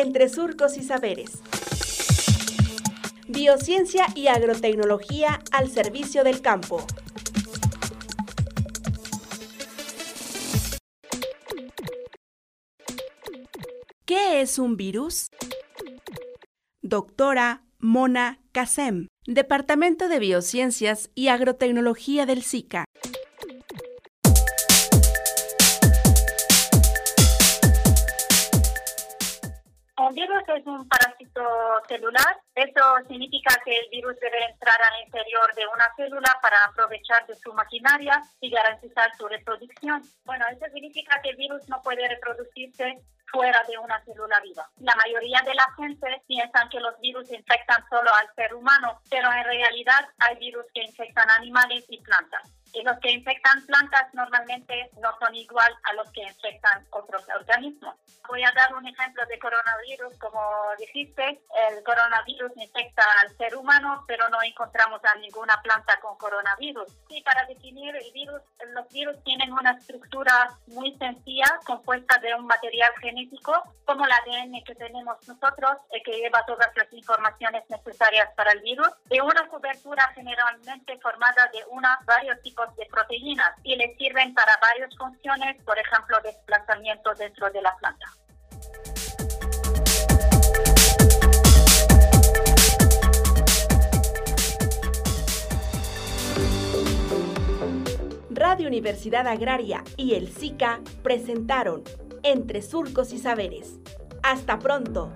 entre surcos y saberes. Biociencia y agrotecnología al servicio del campo. ¿Qué es un virus? Doctora Mona Kasem, Departamento de Biociencias y Agrotecnología del SICA. Un virus es un parásito celular. Eso significa que el virus debe entrar al interior de una célula para aprovechar de su maquinaria y garantizar su reproducción. Bueno, eso significa que el virus no puede reproducirse fuera de una célula viva. La mayoría de la gente piensan que los virus infectan solo al ser humano, pero en realidad hay virus que infectan animales y plantas. Y los que infectan plantas normalmente no son igual a los que infectan otros organismos. Voy a dar un ejemplo de coronavirus. Como dijiste, el coronavirus infecta al ser humano, pero no encontramos a ninguna planta con coronavirus. Y para definir el virus, los virus tienen una estructura muy sencilla, compuesta de un material genético, como el ADN que tenemos nosotros, que lleva todas las informaciones necesarias para el virus, y una cobertura generalmente formada de una varios tipos de proteínas y le sirven para varias funciones, por ejemplo, desplazamiento dentro de la planta. Radio Universidad Agraria y el SICA presentaron Entre Surcos y Saberes. Hasta pronto.